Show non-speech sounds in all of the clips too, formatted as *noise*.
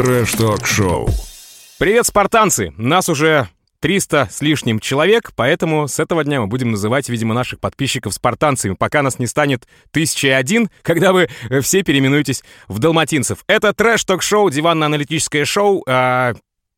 Трэш-ток-шоу. Привет, спартанцы! Нас уже 300 с лишним человек, поэтому с этого дня мы будем называть, видимо, наших подписчиков спартанцами, пока нас не станет 1001, *laughs* когда вы э, все переименуетесь в далматинцев. Это трэш-ток-шоу, диванно-аналитическое шоу. А,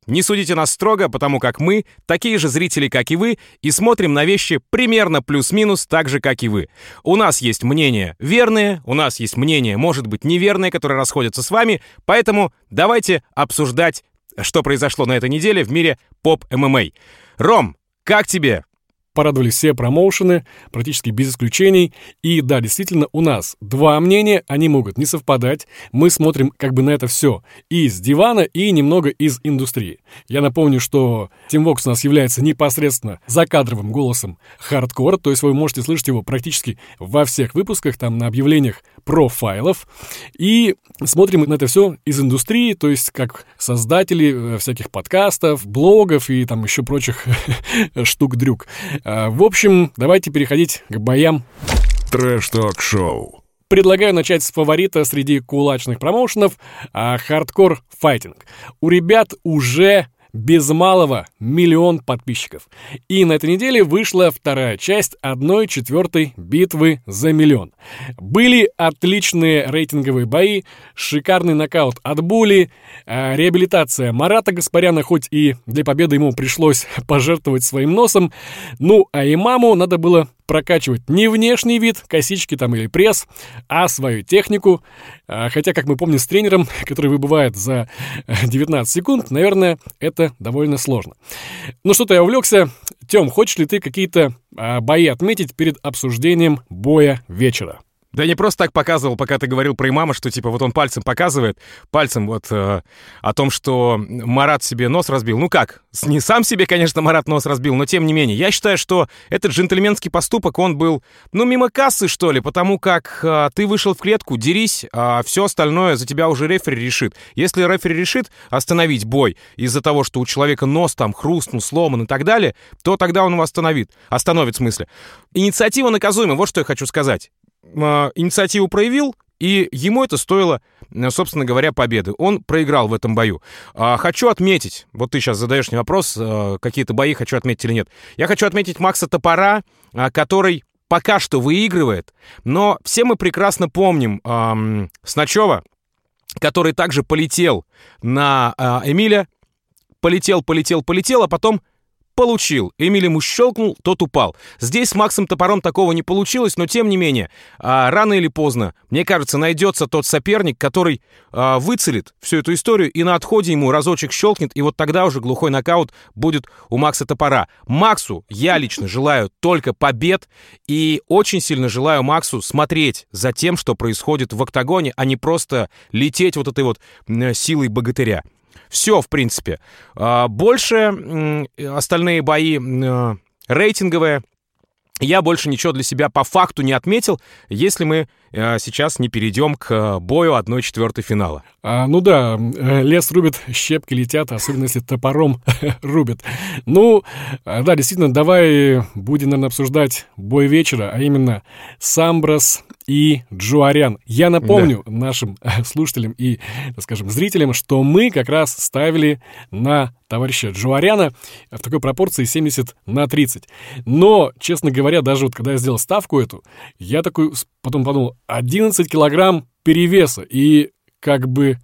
не судите нас строго, потому как мы такие же зрители, как и вы, и смотрим на вещи примерно плюс-минус так же, как и вы. У нас есть мнение верное, у нас есть мнение, может быть, неверное, которое расходится с вами, поэтому давайте обсуждать, что произошло на этой неделе в мире поп-ММА. Ром, как тебе? Порадовались все промоушены, практически без исключений. И да, действительно, у нас два мнения, они могут не совпадать. Мы смотрим как бы на это все и с дивана, и немного из индустрии. Я напомню, что Тим Вокс у нас является непосредственно закадровым голосом хардкора, то есть вы можете слышать его практически во всех выпусках, там на объявлениях профайлов. И смотрим на это все из индустрии, то есть как создатели э, всяких подкастов, блогов и там еще прочих *laughs* штук-дрюк. А, в общем, давайте переходить к боям. Трэш-ток-шоу. Предлагаю начать с фаворита среди кулачных промоушенов а, «Hardcore Fighting». У ребят уже без малого миллион подписчиков. И на этой неделе вышла вторая часть одной четвертой битвы за миллион. Были отличные рейтинговые бои, шикарный нокаут от Були, э, реабилитация Марата Гаспаряна, хоть и для победы ему пришлось *laughs* пожертвовать своим носом. Ну, а имаму надо было прокачивать не внешний вид, косички там или пресс, а свою технику. А, хотя, как мы помним, с тренером, *laughs* который выбывает за 19 секунд, наверное, это довольно сложно. Ну что-то я увлекся. Тем, хочешь ли ты какие-то а, бои отметить перед обсуждением боя вечера? Да не просто так показывал, пока ты говорил про имама, что типа вот он пальцем показывает, пальцем вот э, о том, что Марат себе нос разбил. Ну как, не сам себе, конечно, Марат нос разбил, но тем не менее. Я считаю, что этот джентльменский поступок, он был, ну, мимо кассы, что ли, потому как э, ты вышел в клетку, дерись, а все остальное за тебя уже рефери решит. Если рефери решит остановить бой из-за того, что у человека нос там хрустнул, сломан и так далее, то тогда он его остановит. Остановит, в смысле. Инициатива наказуема, вот что я хочу сказать. А, инициативу проявил, и ему это стоило, э, собственно говоря, победы. Он проиграл в этом бою. А, хочу отметить, вот ты сейчас задаешь мне вопрос, э, какие-то бои хочу отметить или нет. Я хочу отметить Макса Топора, а, который пока что выигрывает, но все мы прекрасно помним эм, Сначева, который также полетел на э, Эмиля, полетел, полетел, полетел, а потом Получил. Эмиль ему щелкнул, тот упал. Здесь с Максом Топором такого не получилось, но тем не менее, а, рано или поздно, мне кажется, найдется тот соперник, который а, выцелит всю эту историю и на отходе ему разочек щелкнет, и вот тогда уже глухой нокаут будет у Макса Топора. Максу я лично желаю только побед и очень сильно желаю Максу смотреть за тем, что происходит в октагоне, а не просто лететь вот этой вот силой богатыря. Все, в принципе. А, больше остальные бои рейтинговые. Я больше ничего для себя по факту не отметил, если мы э, сейчас не перейдем к бою 1-4 финала. А, ну да, э, лес рубит, щепки летят, особенно если топором *laughs* рубит. Ну, а, да, действительно, давай будем, наверное, обсуждать бой вечера, а именно Самбрас и Джуарян. Я напомню да. нашим э, слушателям и, так скажем, зрителям, что мы как раз ставили на товарища Джуаряна в такой пропорции 70 на 30. Но, честно говоря, даже вот когда я сделал ставку эту, я такой потом подумал, 11 килограмм перевеса. И как бы,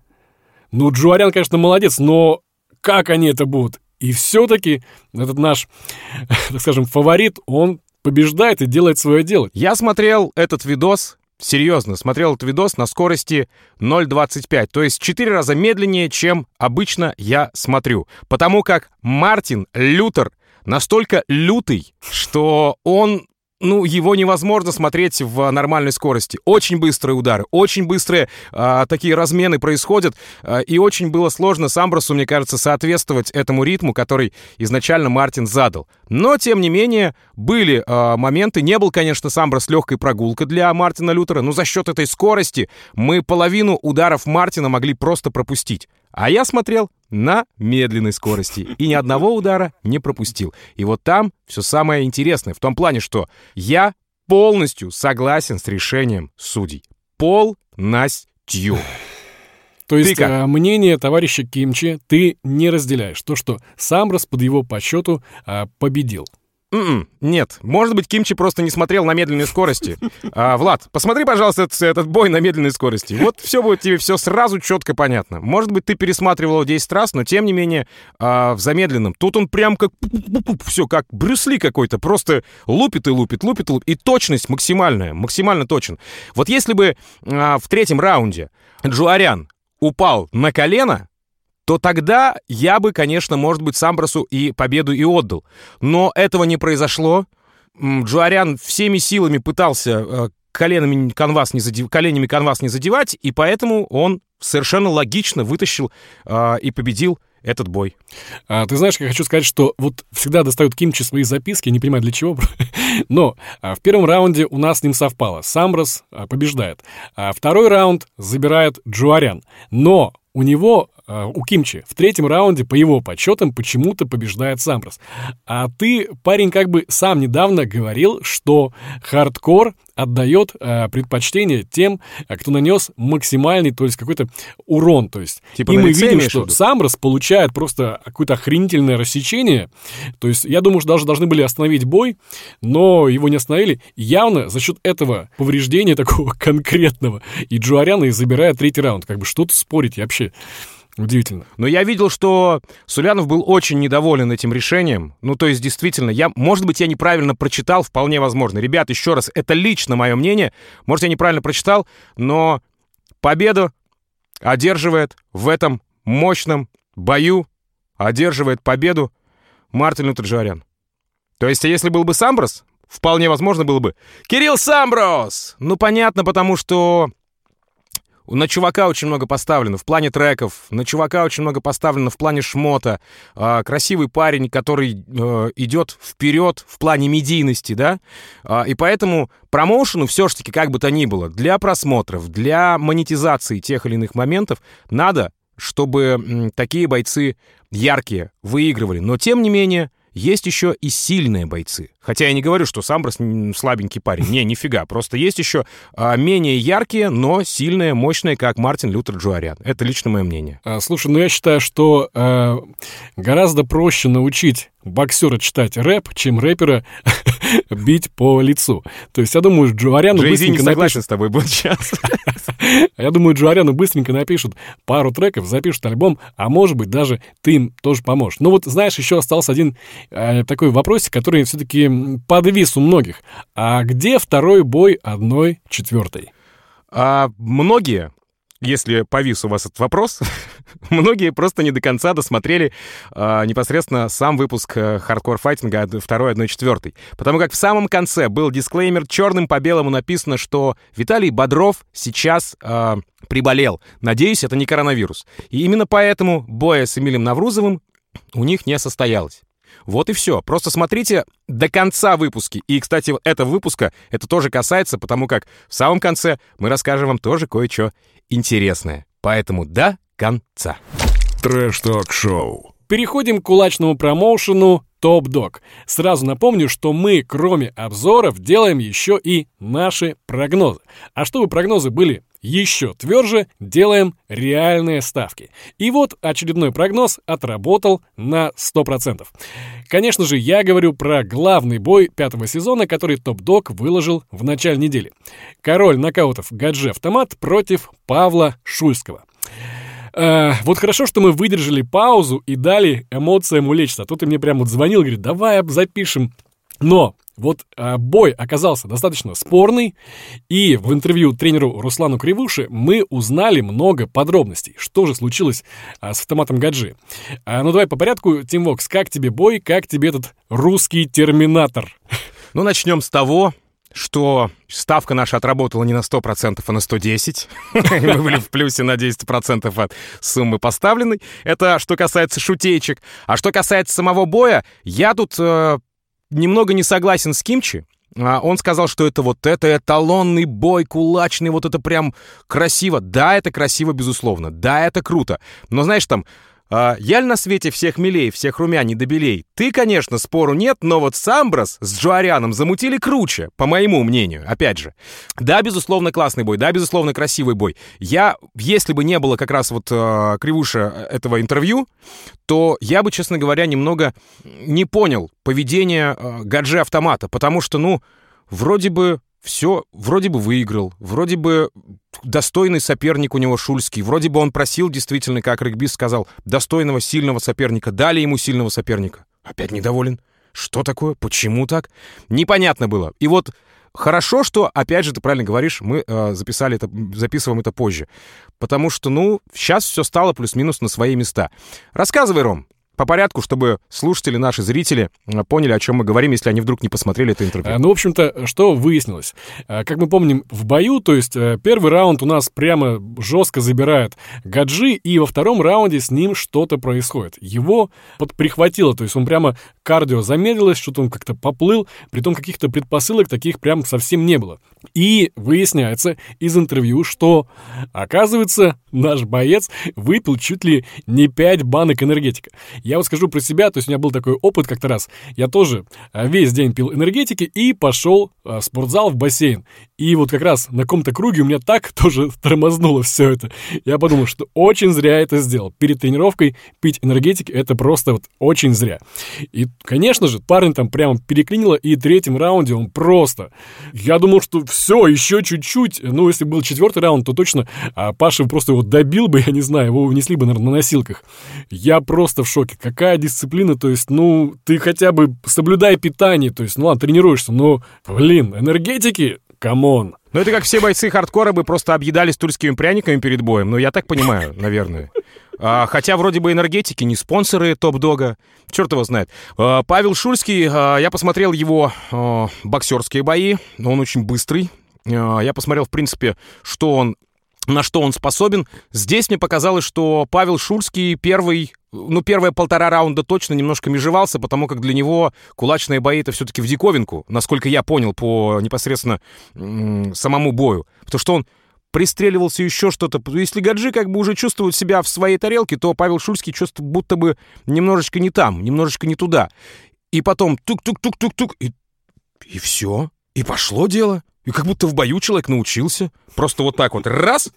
ну, Джуарян, конечно, молодец, но как они это будут? И все-таки этот наш, *laughs* так скажем, фаворит, он побеждает и делает свое дело. Я смотрел этот видос, серьезно, смотрел этот видос на скорости 0.25, то есть 4 раза медленнее, чем обычно я смотрю. Потому как Мартин Лютер настолько лютый, что он ну, его невозможно смотреть в нормальной скорости. Очень быстрые удары, очень быстрые а, такие размены происходят, а, и очень было сложно Самбросу, мне кажется, соответствовать этому ритму, который изначально Мартин задал. Но, тем не менее, были а, моменты. Не был, конечно, Самброс легкой прогулкой для Мартина Лютера, но за счет этой скорости мы половину ударов Мартина могли просто пропустить. А я смотрел на медленной скорости и ни одного удара не пропустил. И вот там все самое интересное, в том плане, что я полностью согласен с решением судей. Полностью. То есть как? а, мнение товарища Кимчи ты не разделяешь. То, что Самброс под его подсчету а, победил. М-м, нет, может быть, Кимчи просто не смотрел на медленной скорости. А, Влад, посмотри, пожалуйста, этот, этот бой на медленной скорости. Вот все будет тебе все сразу четко понятно. Может быть, ты пересматривал его 10 раз, но тем не менее а, в замедленном. Тут он прям как все как Брюс Ли какой-то, просто лупит и лупит, лупит и лупит. И точность максимальная, максимально точен. Вот если бы а, в третьем раунде Джуарян упал на колено, то тогда я бы, конечно, может быть, Самбросу и победу и отдал. Но этого не произошло. Джуарян всеми силами пытался э, коленами канвас не задев... коленями канвас не задевать, и поэтому он совершенно логично вытащил э, и победил этот бой. А, ты знаешь, я хочу сказать, что вот всегда достают Кимчи свои записки, не понимаю для чего, *laughs* но а, в первом раунде у нас с ним совпало. Самброс а, побеждает. А второй раунд забирает Джуарян. Но у него, у Кимчи, в третьем раунде, по его подсчетам, почему-то побеждает Самброс. А ты, парень, как бы сам недавно говорил, что хардкор отдает а, предпочтение тем, а, кто нанес максимальный, то есть какой-то урон. То есть, Типа и мы видим, что виду? Получает просто какое-то охренительное рассечение. То есть, я думаю, что даже должны были остановить бой, но его не остановили. Явно за счет этого повреждения *laughs* такого конкретного и Джуаряна и забирает третий раунд. Как бы что-то спорить я вообще удивительно. Но я видел, что Сулянов был очень недоволен этим решением. Ну, то есть, действительно, я, может быть, я неправильно прочитал, вполне возможно. Ребят, еще раз, это лично мое мнение. Может, я неправильно прочитал, но победу одерживает в этом мощном бою, одерживает победу Мартин Лютер. То есть, а если был бы Самброс, вполне возможно было бы Кирилл Самброс! Ну, понятно, потому что на чувака очень много поставлено в плане треков, на чувака очень много поставлено в плане шмота. А, красивый парень, который э, идет вперед в плане медийности, да? А, и поэтому промоушену все-таки, как бы то ни было, для просмотров, для монетизации тех или иных моментов надо, чтобы такие бойцы яркие выигрывали. Но, тем не менее, есть еще и сильные бойцы. Хотя я не говорю, что Самброс м, слабенький парень. Не, нифига. Просто есть еще а, менее яркие, но сильные, мощные, как Мартин Лютер Джуарян. Это лично мое мнение. А, слушай, ну я считаю, что э, гораздо проще научить боксера читать рэп, чем рэпера *laughs* бить по лицу. То есть я думаю, Джуаряну Джей-Зи не быстренько согласен напишут... с тобой будет сейчас. *laughs* Я думаю, Джуаряну быстренько напишут пару треков, запишут альбом, а может быть, даже ты им тоже поможешь. Ну вот, знаешь, еще остался один э, такой вопросик, который все-таки подвис у многих. А где второй бой одной четвертой? А многие, если повис у вас этот вопрос, *laughs* многие просто не до конца досмотрели а, непосредственно сам выпуск э, Hardcore Fighting а от второй 1.4. Потому как в самом конце был дисклеймер, черным по белому написано, что Виталий Бодров сейчас а, приболел. Надеюсь, это не коронавирус. И именно поэтому боя с Эмилем Наврузовым у них не состоялось. Вот и все. Просто смотрите до конца выпуски. И, кстати, этого выпуска это тоже касается, потому как в самом конце мы расскажем вам тоже кое-что интересное. Поэтому до конца. Трэш-ток-шоу. Переходим к кулачному промоушену Топ Дог. Сразу напомню, что мы, кроме обзоров, делаем еще и наши прогнозы. А чтобы прогнозы были еще тверже, делаем реальные ставки. И вот очередной прогноз отработал на 100%. Конечно же, я говорю про главный бой пятого сезона, который Топ Дог выложил в начале недели. Король нокаутов Гадже Автомат против Павла Шульского. Э, вот хорошо, что мы выдержали паузу и дали эмоциям улечься. А то ты мне прям вот звонил, говорит, давай запишем. Но вот э, бой оказался достаточно спорный, и в интервью тренеру Руслану Кривуши мы узнали много подробностей. Что же случилось а, с автоматом Гаджи? А, ну давай по порядку, Тим Вокс, как тебе бой, как тебе этот русский терминатор? *laughs* Ну, начнем с того, что ставка наша отработала не на 100%, а на 110. *laughs* Мы были в плюсе на 10% от суммы поставленной. Это что касается шутеечек. А что касается самого боя, я тут э, немного не согласен с Кимчи. А, Он сказал, что это вот это эталонный бой, кулачный, вот это прям красиво. Да, это красиво, безусловно. Да, это круто. Но знаешь, там а, я ли на свете всех милей, всех румяней да белей? Ты, конечно, спору нет, но вот Самброс с Джоарианом замутили круче, по моему мнению, опять же. Да, безусловно, классный бой, да, безусловно, красивый бой. Я, если бы не было как раз вот э, кривуша этого интервью, то я бы, честно говоря, немного не понял поведение э, Гаджи автомата, потому что, ну, вроде бы все, вроде бы выиграл, вроде бы достойный соперник у него Шульский, вроде бы он просил действительно, как регбист сказал, достойного, сильного соперника, дали ему сильного соперника. Опять недоволен. Что такое? Почему так? Непонятно было. И вот хорошо, что, опять же, ты правильно говоришь, мы э, записали это, записываем это позже. Потому что, ну, сейчас все стало плюс-минус на свои места. Рассказывай, Ром, по порядку, чтобы слушатели, наши зрители э, поняли, о чем мы говорим, если они вдруг не посмотрели это интервью. А, ну, в общем-то, что выяснилось? А, как мы помним, в бою, то есть э, первый раунд у нас прямо жестко забирает Гаджи, и во втором раунде с ним что-то происходит. Его подприхватило, то есть он прямо кардио замедлилось, что-то он как-то поплыл, при том каких-то предпосылок таких прям совсем не было. И выясняется из интервью, что, оказывается, наш боец выпил чуть ли не 5 банок энергетика. Я вот скажу про себя, то есть у меня был такой опыт как-то раз. Я тоже а, весь день пил энергетики и пошел а, в спортзал, в бассейн. И вот как раз на каком-то круге у меня так *laughs* тоже тормознуло все это. Я подумал, что очень зря это сделал. Перед тренировкой пить энергетики — это просто вот очень зря. И, конечно же, парень там прямо переклинило, и третьем раунде он просто... Я думал, что еще чуть-чуть. Ну, если был четвертый раунд, то точно а Паша просто его добил бы, *laughs* я не знаю, его унесли бы, наверное, на носилках. Я просто в шоке какая дисциплина, то есть, ну, ты хотя бы соблюдай питание, то есть, ну ладно, тренируешься, но, блин, энергетики, come on. Ну, это как все бойцы хардкора бы просто объедались тульскими пряниками перед боем, ну, я так понимаю, наверное. А, хотя вроде бы энергетики не спонсоры Top Dog а. Черт его знает. А, Павел Шульский, а, я посмотрел его а, боксерские бои. Он очень быстрый. А, я посмотрел, в принципе, что он на что он способен. Здесь мне показалось, что Павел Шульский первый, ну, первые полтора раунда точно немножко межевался, потому как для него кулачные бои это все-таки в диковинку, насколько я понял по непосредственно самому бою. Потому что он пристреливался еще что-то. Если Гаджи как бы уже чувствует себя в своей тарелке, то Павел Шульский чувствует будто бы немножечко не там, немножечко не туда. И потом тук-тук-тук-тук-тук, и, и все. И пошло дело. И как будто в бою человек научился. Просто вот так вот раз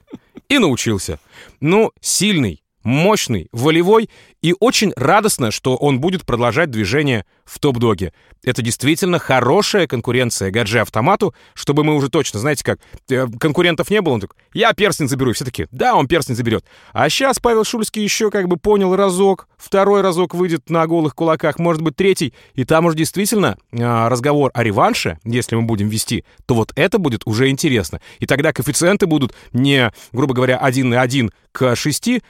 и научился. Ну, сильный, мощный, волевой и очень радостно, что он будет продолжать движение в топ-доге. Это действительно хорошая конкуренция Гаджи автомату, чтобы мы уже точно, знаете как, э, конкурентов не было, он такой, я перстень заберу, и все таки да, он перстень заберет. А сейчас Павел Шульский еще как бы понял разок, второй разок выйдет на голых кулаках, может быть третий, и там уже действительно э, разговор о реванше, если мы будем вести, то вот это будет уже интересно. И тогда коэффициенты будут не, грубо говоря, 1 на 1 к 6,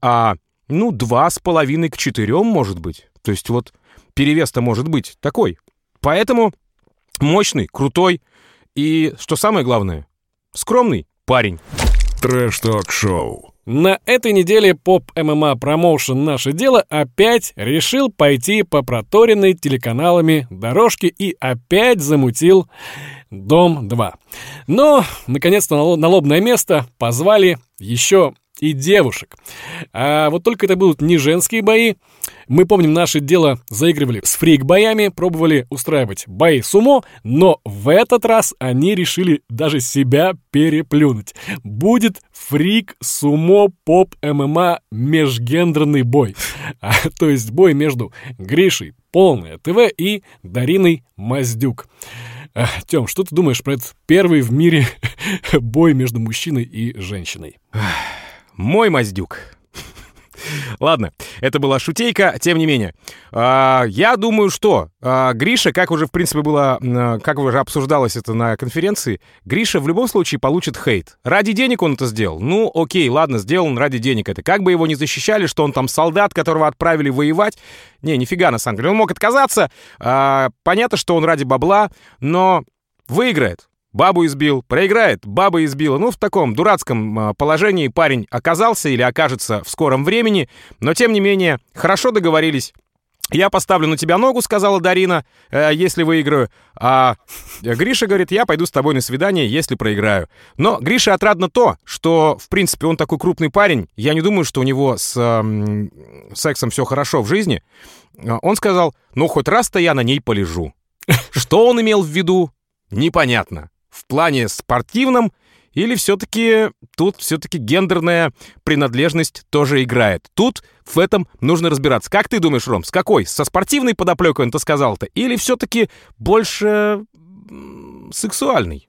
а ну, два с половиной к четырем, может быть. То есть вот перевес-то может быть такой. Поэтому мощный, крутой и, что самое главное, скромный парень. Трэш-ток-шоу. На этой неделе поп-ММА промоушен «Наше дело» опять решил пойти по проторенной телеканалами дорожке и опять замутил «Дом-2». Но, наконец-то, на лобное место позвали еще и девушек. А вот только это будут не женские бои. Мы помним, наше дело заигрывали с фрик-боями, пробовали устраивать бои сумо, но в этот раз они решили даже себя переплюнуть. Будет фрик-сумо поп-ММА межгендерный бой. А, то есть бой между Гришей, полное ТВ и Дариной Маздюк. А, Тём, что ты думаешь про этот первый в мире *laughs* бой между мужчиной и женщиной? Мой Маздюк. Ладно, это была шутейка, тем не менее. А, я думаю, что а, Гриша, как уже, в принципе, было, а, как уже обсуждалось это на конференции, Гриша в любом случае получит хейт. Ради денег он это сделал? Ну, окей, ладно, сделал он ради денег это. Как бы его ни защищали, что он там солдат, которого отправили воевать. Не, нифига, на самом деле. Он мог отказаться. Понятно, что он ради бабла, но выиграет. Бабу избил, проиграет, баба избила. Ну, в таком дурацком а, положении парень оказался или окажется в скором времени, но тем не менее, хорошо договорились. Я поставлю на тебя ногу, сказала Дарина, э, если выиграю. А Гриша говорит, я пойду с тобой на свидание, если проиграю. Но Гриша отрадно то, что, в принципе, он такой крупный парень. Я не думаю, что у него с э, сексом все хорошо в жизни. Он сказал, ну, хоть раз-то я на ней полежу. Что он имел в виду, непонятно. В плане спортивном или все-таки тут все-таки гендерная принадлежность тоже играет? Тут в этом нужно разбираться. Как ты думаешь, Ром, с какой? Со спортивной подоплекой он то сказал-то? Или все-таки больше сексуальный?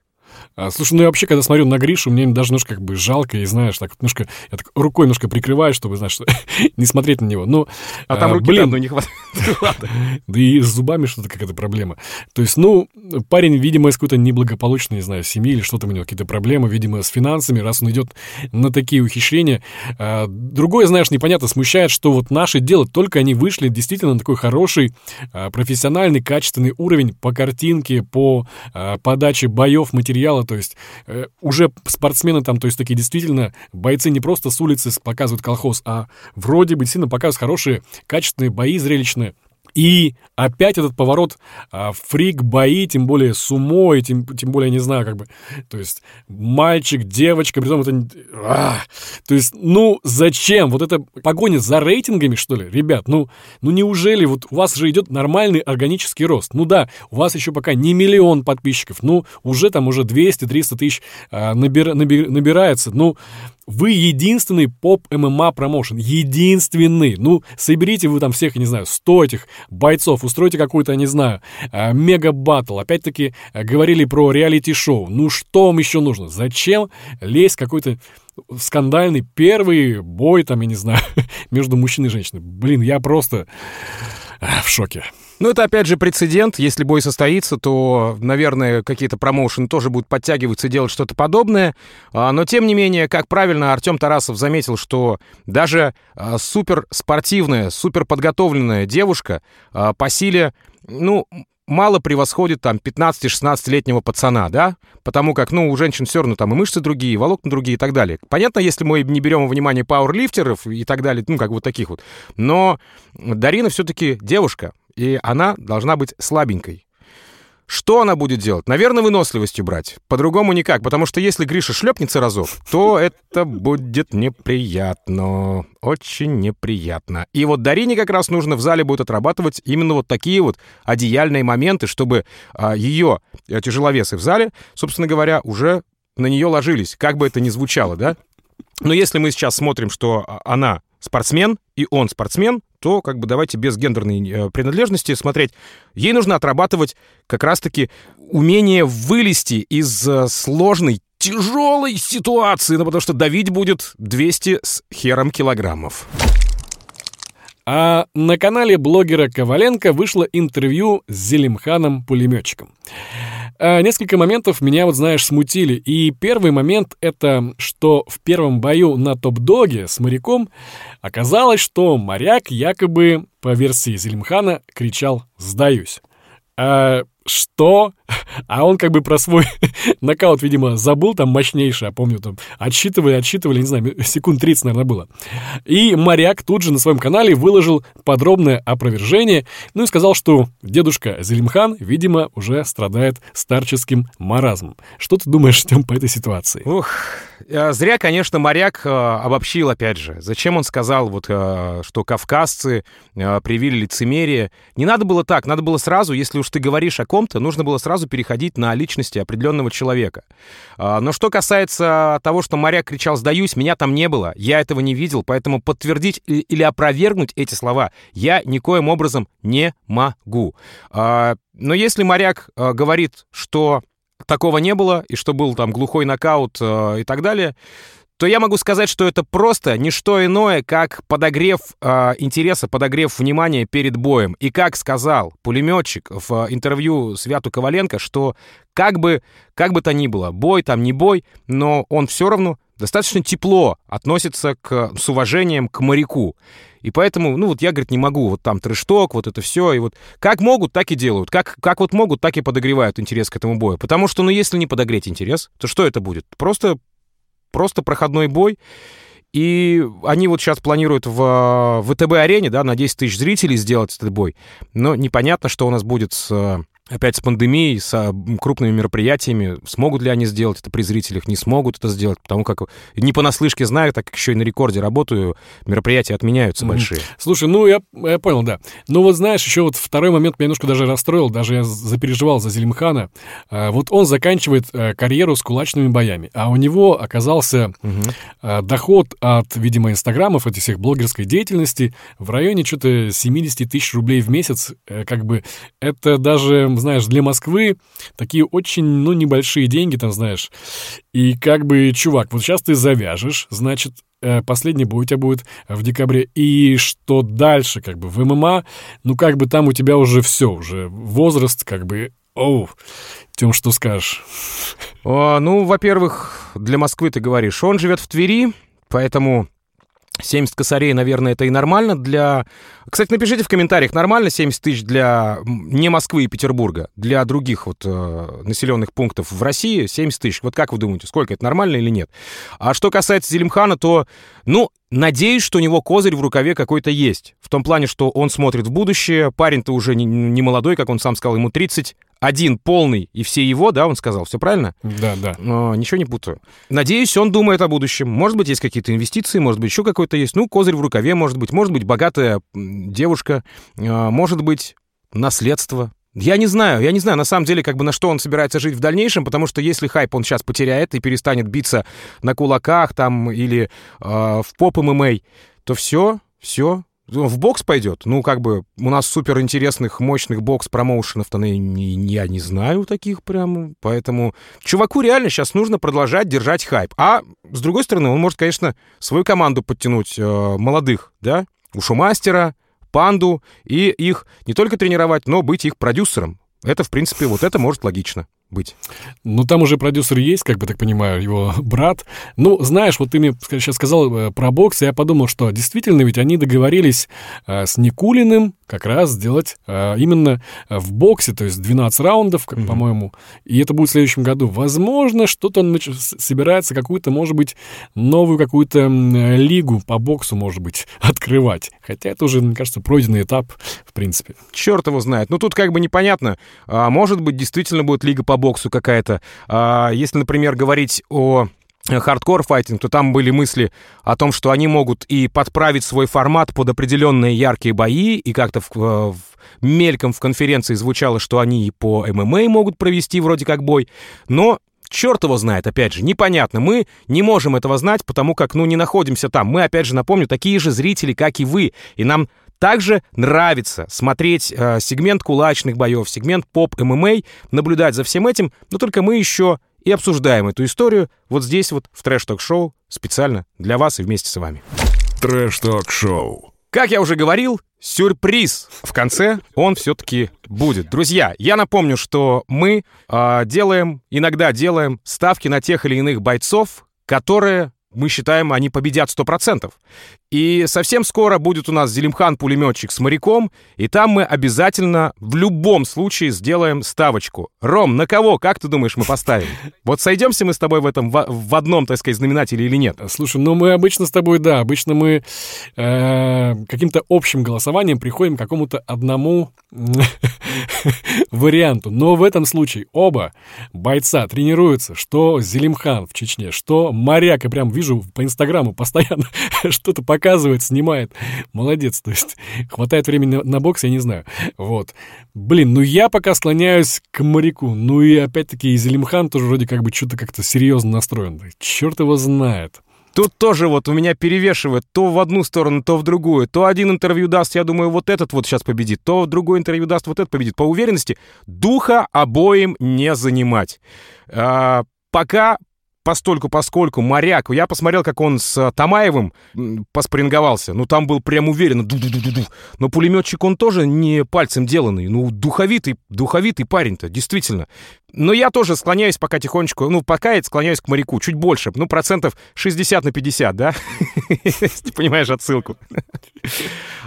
А, слушай, ну я вообще, когда смотрю на Гришу, мне даже немножко как бы жалко, и знаешь, так немножко, я так рукой немножко прикрываю, чтобы, знаешь, *laughs* не смотреть на него. Ну, а там а, руки блин, не хватает. *laughs* Да и с зубами что-то какая-то проблема. То есть, ну, парень, видимо, из какой-то неблагополучной, не знаю, семьи или что-то у него, какие-то проблемы, видимо, с финансами, раз он идет на такие ухищрения. А, другое, знаешь, непонятно, смущает, что вот наше дело, только они вышли действительно на такой хороший, а, профессиональный, качественный уровень по картинке, по подаче боев, материала, то есть э, уже спортсмены там, то есть такие действительно бойцы не просто с улицы показывают колхоз, а вроде бы действительно показывают хорошие, качественные бои зрелищные. И опять этот поворот а, фрик-бои, тем более с умой, тем, тем более, не знаю, как бы, то есть мальчик, девочка, при том это... А, то есть, ну, зачем? Вот это погоня за рейтингами, что ли? Ребят, ну, ну неужели вот у вас же идет нормальный органический рост? Ну да, у вас еще пока не миллион подписчиков, ну, уже там уже 200-300 тысяч а, набир, набир, набирается, ну, вы единственный поп-ММА промоушен. Единственный. Ну, соберите вы там всех, не знаю, 100 этих бойцов, устройте какую-то, не знаю, а, мега-баттл. Опять-таки, а, говорили про реалити-шоу. Ну, что вам еще нужно? Зачем лезть какой-то скандальный первый бой, там, я не знаю, *laughs* между мужчиной и женщиной? Блин, я просто а, в шоке. Ну, это, опять же, прецедент. Если бой состоится, то, наверное, какие-то промоушены тоже будут подтягиваться и делать что-то подобное. А, но, тем не менее, как правильно Артем Тарасов заметил, что даже а, суперспортивная, суперподготовленная девушка а, по силе, ну, мало превосходит там 15-16-летнего пацана, да? Потому как, ну, у женщин все равно там и мышцы другие, и волокна другие и так далее. Понятно, если мы не берем во внимание пауэрлифтеров и так далее, ну, как вот таких вот. Но Дарина все-таки девушка и она должна быть слабенькой. Что она будет делать? Наверное, выносливостью брать. По-другому никак, потому что если Гриша шлепнется разок, то это будет неприятно. Очень неприятно. И вот Дарине как раз нужно в зале будет отрабатывать именно вот такие вот одеяльные моменты, чтобы а, ее а, тяжеловесы в зале, собственно говоря, уже на нее ложились, как бы это ни звучало, да? Но если мы сейчас смотрим, что а, она спортсмен, и он спортсмен, то как бы давайте без гендерной э, принадлежности смотреть. Ей нужно отрабатывать как раз-таки умение вылезти из э, сложной, тяжелой ситуации, ну, потому что давить будет 200 с хером килограммов. А на канале блогера Коваленко вышло интервью с Зелимханом-пулеметчиком. А несколько моментов меня, вот знаешь, смутили. И первый момент — это что в первом бою на топ-доге с моряком оказалось, что моряк якобы, по версии Зелимхана, кричал «Сдаюсь». А что? А он как бы про свой *laughs* нокаут, видимо, забыл, там мощнейший, я помню, там отсчитывали, отсчитывали, не знаю, секунд 30, наверное, было. И моряк тут же на своем канале выложил подробное опровержение, ну и сказал, что дедушка Зелимхан, видимо, уже страдает старческим маразмом. Что ты думаешь, *laughs* Тем, по этой ситуации? Ух, зря, конечно, моряк э, обобщил, опять же. Зачем он сказал, вот, э, что кавказцы привили лицемерие? Не надо было так, надо было сразу, если уж ты говоришь о ком-то, нужно было сразу переходить на личности определенного человека. Но что касается того, что моряк кричал «сдаюсь», меня там не было, я этого не видел, поэтому подтвердить или опровергнуть эти слова я никоим образом не могу. Но если моряк говорит, что такого не было, и что был там глухой нокаут и так далее, то я могу сказать, что это просто не что иное, как подогрев э, интереса, подогрев внимания перед боем. И как сказал пулеметчик в интервью Святу Коваленко, что как бы, как бы то ни было, бой там не бой, но он все равно достаточно тепло относится к, с уважением к моряку. И поэтому, ну вот я, говорит, не могу, вот там трэшток, вот это все, и вот как могут, так и делают. Как, как вот могут, так и подогревают интерес к этому бою. Потому что, ну, если не подогреть интерес, то что это будет? Просто просто проходной бой. И они вот сейчас планируют в ВТБ-арене, да, на 10 тысяч зрителей сделать этот бой. Но непонятно, что у нас будет с опять с пандемией, с крупными мероприятиями. Смогут ли они сделать это при зрителях? Не смогут это сделать, потому как не понаслышке знаю, так как еще и на рекорде работаю, мероприятия отменяются mm-hmm. большие. Слушай, ну я, я понял, да. Ну вот знаешь, еще вот второй момент меня немножко даже расстроил, даже я запереживал за Зелимхана. А, вот он заканчивает а, карьеру с кулачными боями, а у него оказался mm-hmm. а, доход от, видимо, инстаграмов, этих всех блогерской деятельности в районе что-то 70 тысяч рублей в месяц. Э, как бы это даже знаешь, для Москвы такие очень, ну, небольшие деньги, там, знаешь. И как бы, чувак, вот сейчас ты завяжешь, значит, э, последний бой у тебя будет в декабре. И что дальше, как бы, в ММА, ну, как бы там у тебя уже все, уже возраст, как бы, оу, Тем, что скажешь? О, ну, во-первых, для Москвы ты говоришь, он живет в Твери, поэтому 70 косарей, наверное, это и нормально для... Кстати, напишите в комментариях, нормально 70 тысяч для не Москвы и Петербурга, для других вот э, населенных пунктов в России 70 тысяч. Вот как вы думаете, сколько это, нормально или нет? А что касается Зелимхана, то, ну, надеюсь, что у него козырь в рукаве какой-то есть. В том плане, что он смотрит в будущее, парень-то уже не, не молодой, как он сам сказал, ему 30, один полный и все его, да, он сказал, все правильно? Да, да. Но, ничего не путаю. Надеюсь, он думает о будущем. Может быть, есть какие-то инвестиции, может быть, еще какой-то есть. Ну, козырь в рукаве, может быть, может быть, богатая девушка, а, может быть, наследство. Я не знаю, я не знаю, на самом деле, как бы на что он собирается жить в дальнейшем, потому что если хайп он сейчас потеряет и перестанет биться на кулаках там или э, в поп ММА, то все, все, в бокс пойдет. Ну, как бы, у нас супер интересных, мощных бокс-промоушенов-то я не знаю таких прям. Поэтому чуваку реально сейчас нужно продолжать держать хайп. А, с другой стороны, он может, конечно, свою команду подтянуть э, молодых, да? Ушумастера, Панду, и их не только тренировать, но быть их продюсером. Это, в принципе, вот это может логично быть. Ну, там уже продюсер есть, как бы так понимаю, его *laughs* брат. Ну, знаешь, вот ты мне сейчас сказал э, про бокс, и я подумал, что действительно ведь они договорились а, с Никулиным как раз сделать а, именно в боксе, то есть 12 раундов, как, mm-hmm. по-моему, и это будет в следующем году. Возможно, что-то он собирается какую-то, может быть, новую какую-то лигу по боксу, может быть, *laughs* открывать. Хотя это уже, мне кажется, пройденный этап, в принципе. Черт его знает. Ну, тут как бы непонятно. А, может быть, действительно будет лига по боксу какая-то. А, если, например, говорить о Hardcore Fighting, то там были мысли о том, что они могут и подправить свой формат под определенные яркие бои, и как-то в, в мельком в конференции звучало, что они и по ММА могут провести вроде как бой, но черт его знает, опять же, непонятно. Мы не можем этого знать, потому как, ну, не находимся там. Мы, опять же, напомню, такие же зрители, как и вы, и нам также нравится смотреть э, сегмент кулачных боев, сегмент поп-ММА, наблюдать за всем этим, но только мы еще и обсуждаем эту историю вот здесь вот в трэш-ток-шоу специально для вас и вместе с вами. Трэш-ток-шоу. Как я уже говорил, сюрприз в конце он все-таки будет. Друзья, я напомню, что мы э, делаем, иногда делаем ставки на тех или иных бойцов, которые мы считаем, они победят 100%. И совсем скоро будет у нас Зелимхан-пулеметчик с моряком, и там мы обязательно в любом случае сделаем ставочку. Ром, на кого, как ты думаешь, мы поставим? Вот сойдемся мы с тобой в этом, в, одном, так сказать, знаменателе или нет? Слушай, ну мы обычно с тобой, да, обычно мы э, каким-то общим голосованием приходим к какому-то одному *laughs* *laughs* варианту. Но в этом случае оба бойца тренируются, что Зелимхан в Чечне, что Моряк, и прям вижу по Инстаграму постоянно *laughs* что-то показывает, снимает. Молодец, то есть хватает времени на, на бокс, я не знаю. Вот. Блин, ну я пока склоняюсь к моряку. Ну и опять-таки и Зелимхан тоже вроде как бы что-то как-то серьезно настроен. Черт его знает. Тут тоже вот у меня перевешивает то в одну сторону, то в другую. То один интервью даст, я думаю, вот этот вот сейчас победит, то другой интервью даст, вот этот победит. По уверенности, духа обоим не занимать. А, пока постольку поскольку моряк, я посмотрел, как он с Тамаевым поспринговался, ну там был прям уверенно, ду -ду -ду -ду но пулеметчик он тоже не пальцем деланный, ну духовитый, духовитый парень-то, действительно. Но я тоже склоняюсь пока тихонечку, ну пока я склоняюсь к моряку, чуть больше, ну процентов 60 на 50, да? *laughs* Понимаешь отсылку. *laughs*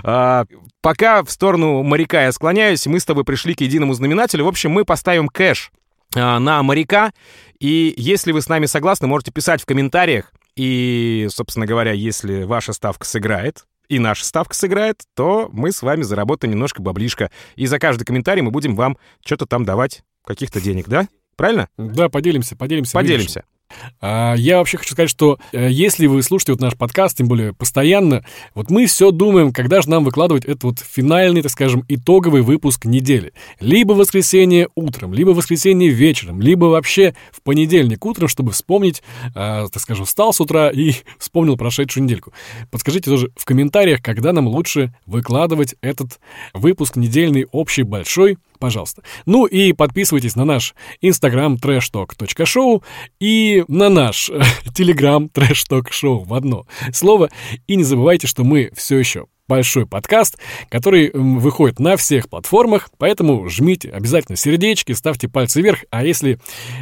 А, пока в сторону моряка я склоняюсь, мы с тобой пришли к единому знаменателю. В общем, мы поставим кэш на моряка. И если вы с нами согласны, можете писать в комментариях, И, собственно говоря, если ваша ставка сыграет, и наша ставка сыграет, то мы с вами заработаем немножко баблишка. И за каждый комментарий мы будем вам что-то там давать, каких-то денег, да? Правильно? Да, поделимся, поделимся. Поделимся. Вырежем. А, я вообще хочу сказать, что э, если вы слушаете вот наш подкаст, тем более постоянно, вот мы все думаем, когда же нам выкладывать этот вот финальный, так скажем, итоговый выпуск недели. Либо в воскресенье утром, либо в воскресенье вечером, либо вообще в понедельник утром, чтобы вспомнить, э, так скажем, встал с утра и *laughs* вспомнил прошедшую недельку. Подскажите тоже в комментариях, когда нам лучше выкладывать этот выпуск недельный, общий, большой, пожалуйста. Ну и подписывайтесь на наш инстаграм trashtalk.show и на наш телеграм trashtalk.show в одно слово. И не забывайте, что мы все еще большой подкаст, который выходит на всех платформах, поэтому жмите обязательно сердечки, ставьте пальцы вверх, а если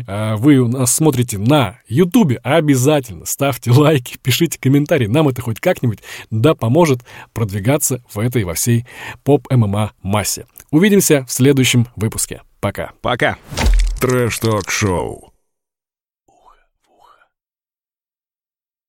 э, вы у нас смотрите на Ютубе, обязательно ставьте *laughs* лайки, пишите комментарии, нам это хоть как-нибудь да поможет продвигаться в этой во всей поп-ММА массе. Увидимся в следующем выпуске. Пока. Пока. Трэш-ток-шоу.